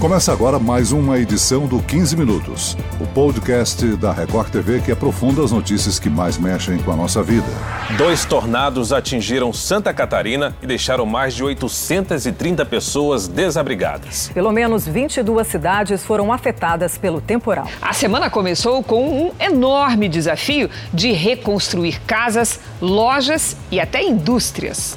Começa agora mais uma edição do 15 Minutos, o podcast da Record TV que aprofunda as notícias que mais mexem com a nossa vida. Dois tornados atingiram Santa Catarina e deixaram mais de 830 pessoas desabrigadas. Pelo menos 22 cidades foram afetadas pelo temporal. A semana começou com um enorme desafio de reconstruir casas, lojas e até indústrias.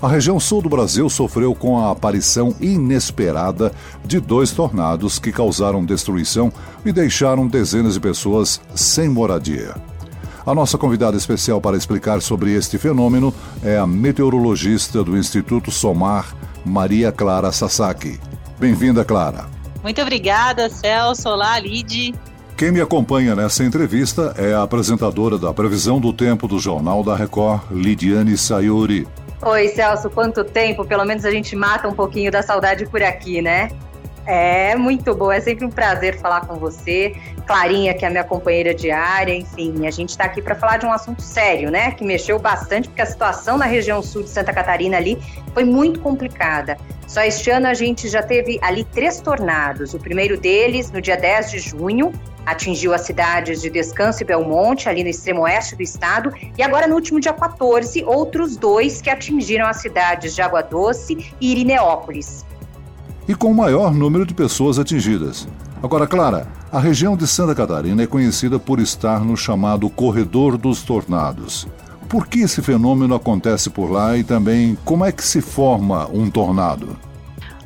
A região sul do Brasil sofreu com a aparição inesperada de dois tornados que causaram destruição e deixaram dezenas de pessoas sem moradia. A nossa convidada especial para explicar sobre este fenômeno é a meteorologista do Instituto Somar, Maria Clara Sasaki. Bem-vinda, Clara. Muito obrigada, Celso. Olá, Lid. Quem me acompanha nessa entrevista é a apresentadora da Previsão do Tempo do Jornal da Record, Lidiane Sayuri. Oi, Celso, quanto tempo? Pelo menos a gente mata um pouquinho da saudade por aqui, né? É muito bom, é sempre um prazer falar com você. Clarinha, que é a minha companheira diária, enfim, a gente está aqui para falar de um assunto sério, né? Que mexeu bastante, porque a situação na região sul de Santa Catarina ali foi muito complicada. Só este ano a gente já teve ali três tornados. O primeiro deles, no dia 10 de junho, atingiu as cidades de Descanso e Belmonte, ali no extremo oeste do estado, e agora no último dia 14, outros dois que atingiram as cidades de Água Doce e Irineópolis. E com o maior número de pessoas atingidas. Agora, Clara, a região de Santa Catarina é conhecida por estar no chamado Corredor dos Tornados. Por que esse fenômeno acontece por lá e também como é que se forma um tornado?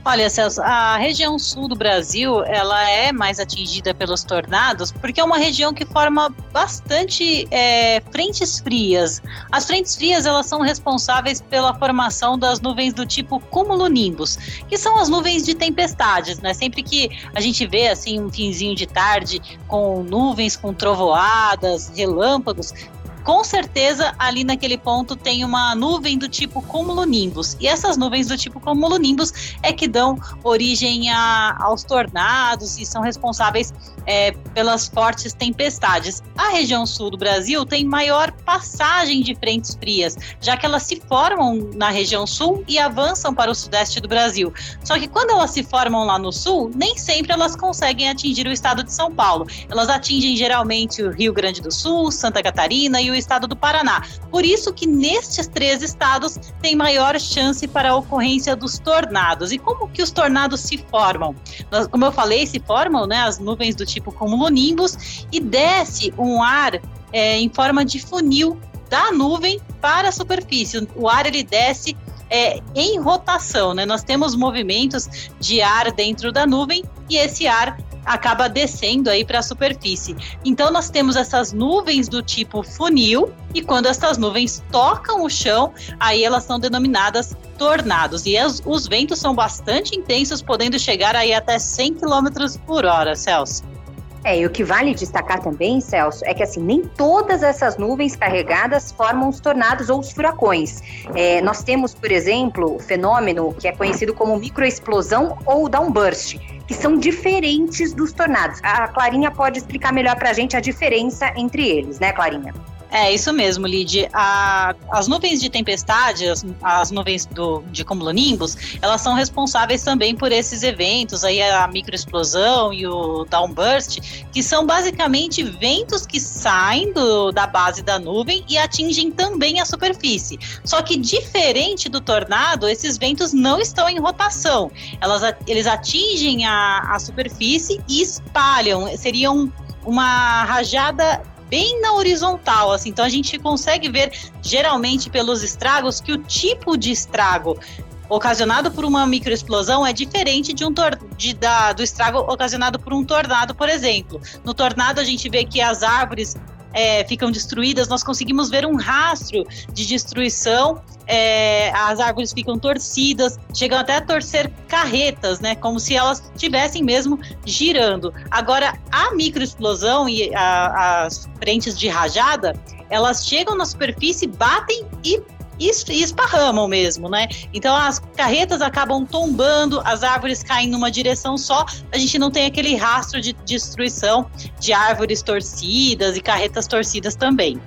Olha, Celso, a região sul do Brasil, ela é mais atingida pelos tornados porque é uma região que forma bastante é, frentes frias. As frentes frias, elas são responsáveis pela formação das nuvens do tipo cumulonimbus, que são as nuvens de tempestades, né? Sempre que a gente vê, assim, um finzinho de tarde com nuvens, com trovoadas, relâmpagos, com certeza ali naquele ponto tem uma nuvem do tipo cumulonimbus. E essas nuvens do tipo cumulonimbus é que dão origem a, aos tornados e são responsáveis é, pelas fortes tempestades. A região sul do Brasil tem maior passagem de frentes frias, já que elas se formam na região sul e avançam para o sudeste do Brasil. Só que quando elas se formam lá no sul, nem sempre elas conseguem atingir o estado de São Paulo. Elas atingem geralmente o Rio Grande do Sul, Santa Catarina e o estado do Paraná. Por isso que nestes três estados tem maior chance para a ocorrência dos tornados. E como que os tornados se formam? Como eu falei, se formam né, as nuvens do tipo cumulonimbus e desce um ar é, em forma de funil da nuvem para a superfície. O ar ele desce é, em rotação, né? Nós temos movimentos de ar dentro da nuvem e esse ar acaba descendo aí para a superfície. Então nós temos essas nuvens do tipo funil e quando essas nuvens tocam o chão, aí elas são denominadas tornados. E as, os ventos são bastante intensos, podendo chegar aí até 100 km por hora, Celso. É, e o que vale destacar também, Celso, é que assim, nem todas essas nuvens carregadas formam os tornados ou os furacões. É, nós temos, por exemplo, o fenômeno que é conhecido como microexplosão ou downburst, que são diferentes dos tornados. A Clarinha pode explicar melhor para a gente a diferença entre eles, né, Clarinha? É, isso mesmo, Lid. As nuvens de tempestade, as, as nuvens do, de cumulonimbus, elas são responsáveis também por esses eventos, aí a microexplosão e o downburst, que são basicamente ventos que saem do, da base da nuvem e atingem também a superfície. Só que diferente do tornado, esses ventos não estão em rotação. Elas, eles atingem a, a superfície e espalham. Seriam uma rajada bem na horizontal, assim. Então a gente consegue ver geralmente pelos estragos que o tipo de estrago ocasionado por uma microexplosão é diferente de um de, da, do estrago ocasionado por um tornado, por exemplo. No tornado a gente vê que as árvores é, ficam destruídas, nós conseguimos ver um rastro de destruição. É, as árvores ficam torcidas, chegam até a torcer carretas, né? Como se elas estivessem mesmo girando. Agora, a microexplosão e a, as frentes de rajada, elas chegam na superfície, batem e e esparramam mesmo, né? Então as carretas acabam tombando, as árvores caem numa direção só, a gente não tem aquele rastro de destruição de árvores torcidas e carretas torcidas também.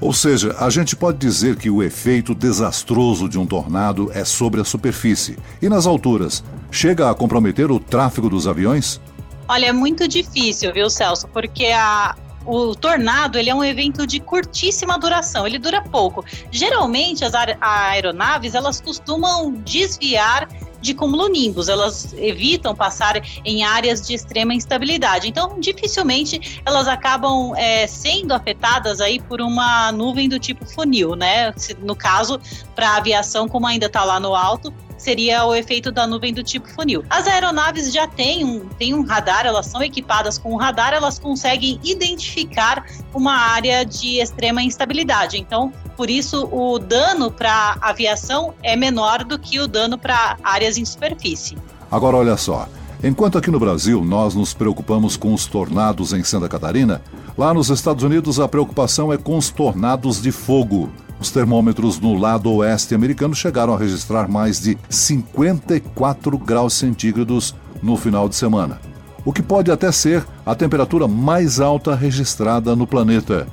Ou seja, a gente pode dizer que o efeito desastroso de um tornado é sobre a superfície e nas alturas. chega a comprometer o tráfego dos aviões? Olha, é muito difícil, viu, Celso? Porque a, o tornado ele é um evento de curtíssima duração, ele dura pouco. Geralmente as aeronaves elas costumam desviar de cumulonimbus, elas evitam passar em áreas de extrema instabilidade. Então, dificilmente elas acabam é, sendo afetadas aí por uma nuvem do tipo funil, né? No caso, para a aviação, como ainda está lá no alto, seria o efeito da nuvem do tipo funil. As aeronaves já têm um, têm um radar, elas são equipadas com um radar, elas conseguem identificar uma área de extrema instabilidade. Então, por isso, o dano para aviação é menor do que o dano para áreas em superfície. Agora, olha só. Enquanto aqui no Brasil nós nos preocupamos com os tornados em Santa Catarina, lá nos Estados Unidos a preocupação é com os tornados de fogo. Os termômetros no lado oeste americano chegaram a registrar mais de 54 graus centígrados no final de semana, o que pode até ser a temperatura mais alta registrada no planeta.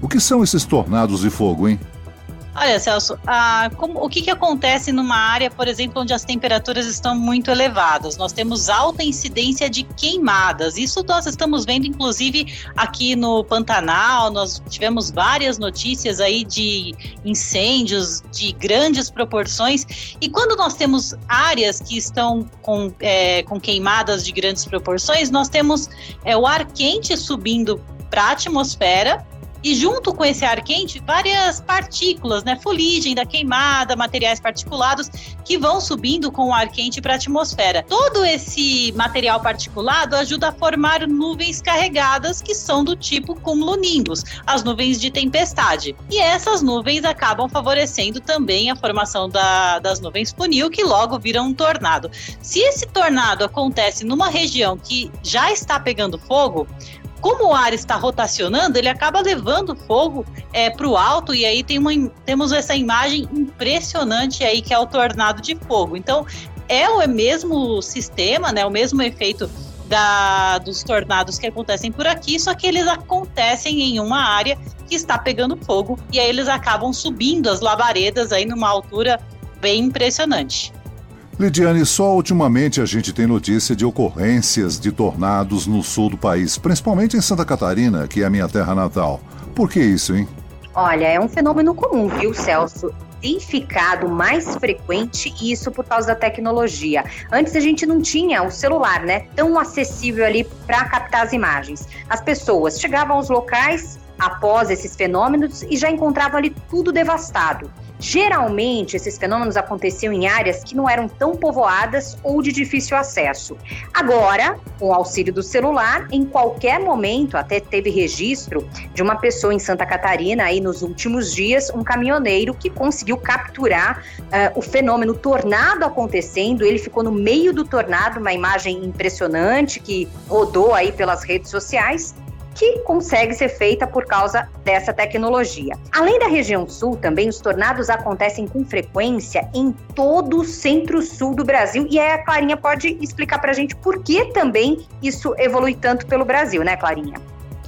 O que são esses tornados de fogo, hein? Olha, Celso, ah, como, o que, que acontece numa área, por exemplo, onde as temperaturas estão muito elevadas? Nós temos alta incidência de queimadas. Isso nós estamos vendo, inclusive, aqui no Pantanal. Nós tivemos várias notícias aí de incêndios de grandes proporções. E quando nós temos áreas que estão com, é, com queimadas de grandes proporções, nós temos é, o ar quente subindo para a atmosfera e junto com esse ar quente, várias partículas, né, fuligem da queimada, materiais particulados que vão subindo com o ar quente para a atmosfera. Todo esse material particulado ajuda a formar nuvens carregadas que são do tipo cumulonimbus, as nuvens de tempestade. E essas nuvens acabam favorecendo também a formação da, das nuvens funil, que logo viram um tornado. Se esse tornado acontece numa região que já está pegando fogo, como o ar está rotacionando, ele acaba levando fogo é, para o alto e aí tem uma, temos essa imagem impressionante aí que é o tornado de fogo. Então é o mesmo sistema, né, o mesmo efeito da, dos tornados que acontecem por aqui, só que eles acontecem em uma área que está pegando fogo e aí eles acabam subindo as labaredas aí numa altura bem impressionante. Lidiane, só ultimamente a gente tem notícia de ocorrências de tornados no sul do país, principalmente em Santa Catarina, que é a minha terra natal. Por que isso, hein? Olha, é um fenômeno comum, viu, Celso? Tem ficado mais frequente isso por causa da tecnologia. Antes a gente não tinha o celular, né, tão acessível ali para captar as imagens. As pessoas chegavam aos locais após esses fenômenos e já encontravam ali tudo devastado. Geralmente, esses fenômenos aconteciam em áreas que não eram tão povoadas ou de difícil acesso. Agora, com o auxílio do celular, em qualquer momento, até teve registro de uma pessoa em Santa Catarina, aí nos últimos dias, um caminhoneiro que conseguiu capturar uh, o fenômeno tornado acontecendo. Ele ficou no meio do tornado, uma imagem impressionante que rodou aí pelas redes sociais que consegue ser feita por causa dessa tecnologia. Além da região sul, também os tornados acontecem com frequência em todo o centro-sul do Brasil. E aí a Clarinha pode explicar para a gente por que também isso evolui tanto pelo Brasil, né, Clarinha?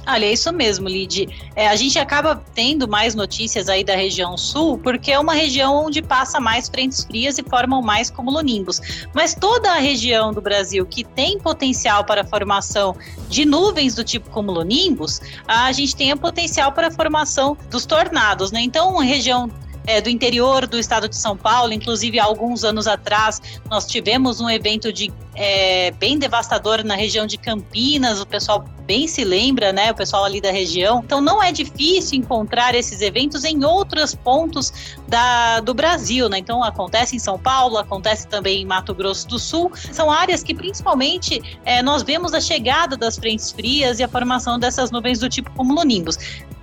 Olha, é isso mesmo, Lid. É, a gente acaba tendo mais notícias aí da região sul, porque é uma região onde passa mais frentes frias e formam mais cumulonimbus. Mas toda a região do Brasil que tem potencial para a formação de nuvens do tipo cumulonimbus, a gente tem a potencial para a formação dos tornados, né? Então, a região é, do interior do estado de São Paulo. Inclusive, há alguns anos atrás, nós tivemos um evento de, é, bem devastador na região de Campinas. O pessoal bem se lembra, né? O pessoal ali da região. Então, não é difícil encontrar esses eventos em outros pontos da, do Brasil, né? Então, acontece em São Paulo, acontece também em Mato Grosso do Sul. São áreas que, principalmente, é, nós vemos a chegada das frentes frias e a formação dessas nuvens do tipo cumulonimbus.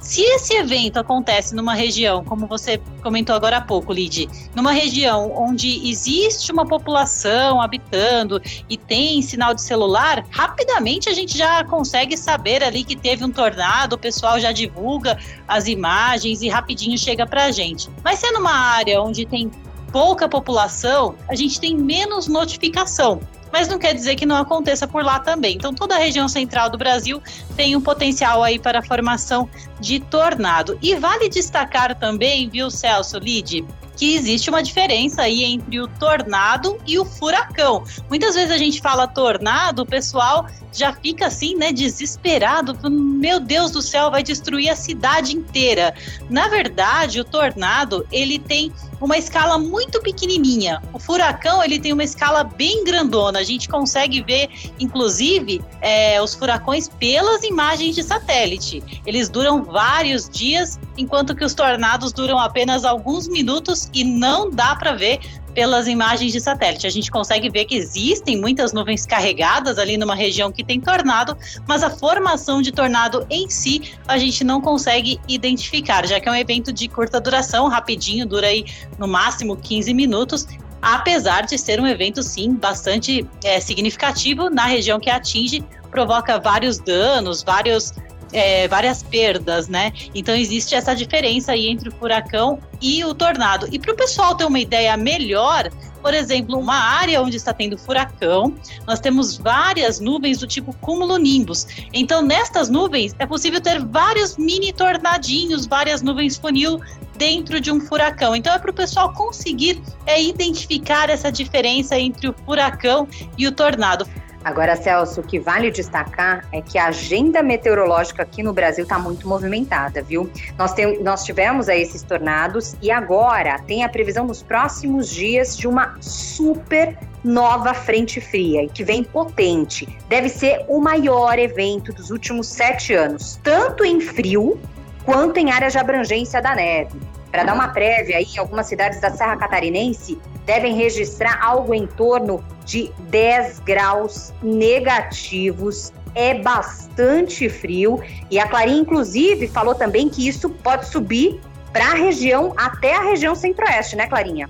Se esse evento acontece numa região, como você comentou agora há pouco, Lid, numa região onde existe uma população habitando e tem sinal de celular, rapidamente a gente já consegue saber ali que teve um tornado, o pessoal já divulga as imagens e rapidinho chega para a gente. Mas se é numa área onde tem pouca população, a gente tem menos notificação mas não quer dizer que não aconteça por lá também. Então, toda a região central do Brasil tem um potencial aí para a formação de tornado. E vale destacar também, viu, Celso, Lide, que existe uma diferença aí entre o tornado e o furacão. Muitas vezes a gente fala tornado, o pessoal já fica assim, né, desesperado. Meu Deus do céu, vai destruir a cidade inteira. Na verdade, o tornado, ele tem uma escala muito pequenininha. O furacão, ele tem uma escala bem grandona. A gente consegue ver, inclusive, é, os furacões pelas imagens de satélite. Eles duram vários dias, enquanto que os tornados duram apenas alguns minutos e não dá para ver pelas imagens de satélite. A gente consegue ver que existem muitas nuvens carregadas ali numa região que tem tornado, mas a formação de tornado em si a gente não consegue identificar, já que é um evento de curta duração, rapidinho, dura aí no máximo 15 minutos apesar de ser um evento, sim, bastante é, significativo na região que atinge, provoca vários danos, vários é, várias perdas, né? Então existe essa diferença aí entre o furacão e o tornado. E para o pessoal ter uma ideia melhor, por exemplo, uma área onde está tendo furacão, nós temos várias nuvens do tipo cúmulo-nimbus. Então, nestas nuvens, é possível ter vários mini tornadinhos, várias nuvens funil dentro de um furacão. Então, é para o pessoal conseguir é, identificar essa diferença entre o furacão e o tornado. Agora, Celso, o que vale destacar é que a agenda meteorológica aqui no Brasil está muito movimentada, viu? Nós, tem, nós tivemos aí esses tornados e agora tem a previsão nos próximos dias de uma super nova frente fria que vem potente. Deve ser o maior evento dos últimos sete anos, tanto em frio quanto em áreas de abrangência da neve. Para dar uma prévia aí, algumas cidades da Serra Catarinense devem registrar algo em torno de 10 graus negativos. É bastante frio. E a Clarinha, inclusive, falou também que isso pode subir para a região, até a região centro-oeste, né, Clarinha?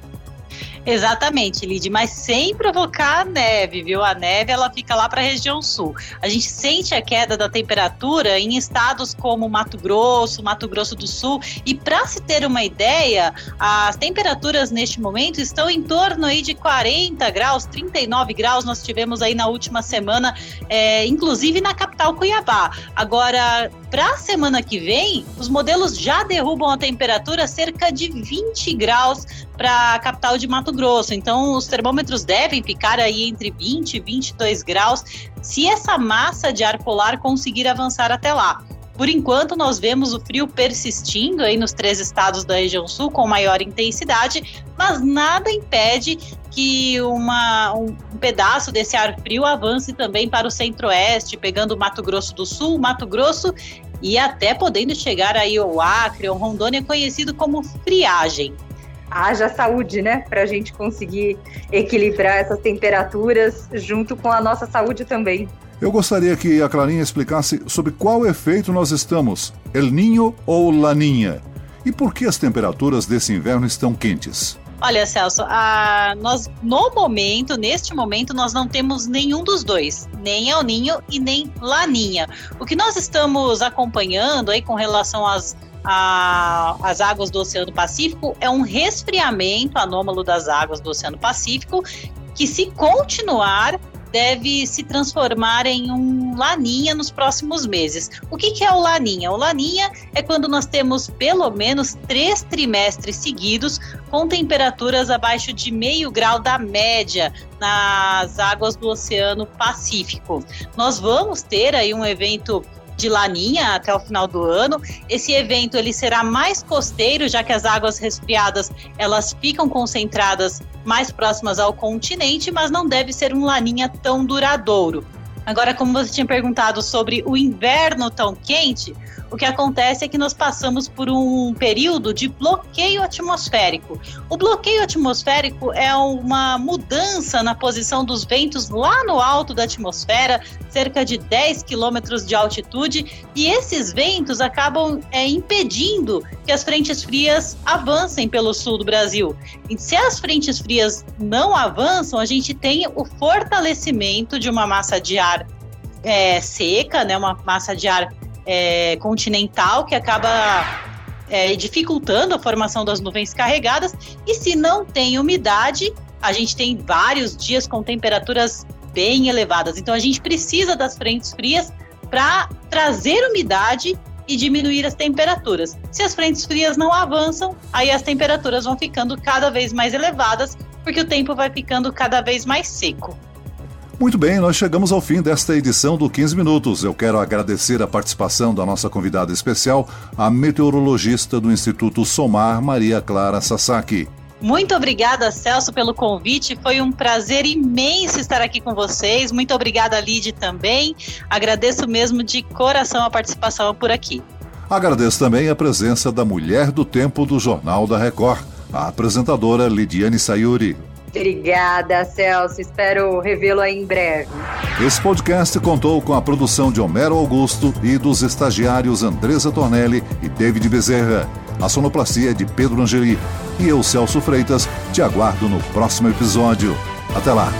Exatamente, Lid, mas sem provocar a neve, viu? A neve ela fica lá para a região sul. A gente sente a queda da temperatura em estados como Mato Grosso, Mato Grosso do Sul, e para se ter uma ideia, as temperaturas neste momento estão em torno aí de 40 graus, 39 graus. Nós tivemos aí na última semana, é, inclusive na capital Cuiabá. Agora, para a semana que vem, os modelos já derrubam a temperatura cerca de 20 graus para a capital de Mato Grosso. Então, os termômetros devem ficar aí entre 20 e 22 graus se essa massa de ar polar conseguir avançar até lá. Por enquanto, nós vemos o frio persistindo aí nos três estados da região sul com maior intensidade, mas nada impede que uma, um, pedaço desse ar frio avance também para o centro-oeste, pegando Mato Grosso do Sul, Mato Grosso e até podendo chegar aí ao Acre, ou Rondônia, conhecido como friagem haja saúde, né? Para a gente conseguir equilibrar essas temperaturas junto com a nossa saúde também. Eu gostaria que a Clarinha explicasse sobre qual efeito nós estamos, El Ninho ou Laninha, e por que as temperaturas desse inverno estão quentes. Olha, Celso, a, nós no momento, neste momento, nós não temos nenhum dos dois, nem El Ninho e nem Laninha. O que nós estamos acompanhando aí com relação às a, as águas do Oceano Pacífico é um resfriamento anômalo das águas do Oceano Pacífico que, se continuar, deve se transformar em um laninha nos próximos meses. O que, que, é o laninha? O laninha é quando nós temos pelo menos três trimestres seguidos com temperaturas abaixo de meio grau da média nas águas do Oceano Pacífico. Nós vamos ter aí um evento de Laninha até o final do ano. Esse evento ele será mais costeiro, já que as águas resfriadas elas ficam concentradas mais próximas ao continente, mas não deve ser um Laninha tão duradouro. Agora, como você tinha perguntado sobre o inverno tão quente, o que acontece é que nós passamos por um período de bloqueio atmosférico. O bloqueio atmosférico é uma mudança na posição dos ventos lá no alto da atmosfera, cerca de 10 quilômetros de altitude, e esses ventos acabam é, impedindo que as frentes frias avancem pelo sul do Brasil. E se as frentes frias não avançam, a gente tem o fortalecimento de uma massa de ar é, seca, né, uma massa de ar é, continental que acaba é, dificultando a formação das nuvens carregadas. E se não tem umidade, a gente tem vários dias com temperaturas bem elevadas. Então a gente precisa das frentes frias para trazer umidade e diminuir as temperaturas. Se as frentes frias não avançam, aí as temperaturas vão ficando cada vez mais elevadas, porque o tempo vai ficando cada vez mais seco. Muito bem, nós chegamos ao fim desta edição do 15 Minutos. Eu quero agradecer a participação da nossa convidada especial, a meteorologista do Instituto Somar, Maria Clara Sasaki. Muito obrigada, Celso, pelo convite. Foi um prazer imenso estar aqui com vocês. Muito obrigada, Lid, também. Agradeço mesmo de coração a participação por aqui. Agradeço também a presença da Mulher do Tempo do Jornal da Record, a apresentadora Lidiane Sayuri. Obrigada, Celso. Espero revê-lo aí em breve. Esse podcast contou com a produção de Homero Augusto e dos estagiários Andresa Tornelli e David Bezerra. A sonoplastia é de Pedro Angeli. E eu, Celso Freitas, te aguardo no próximo episódio. Até lá!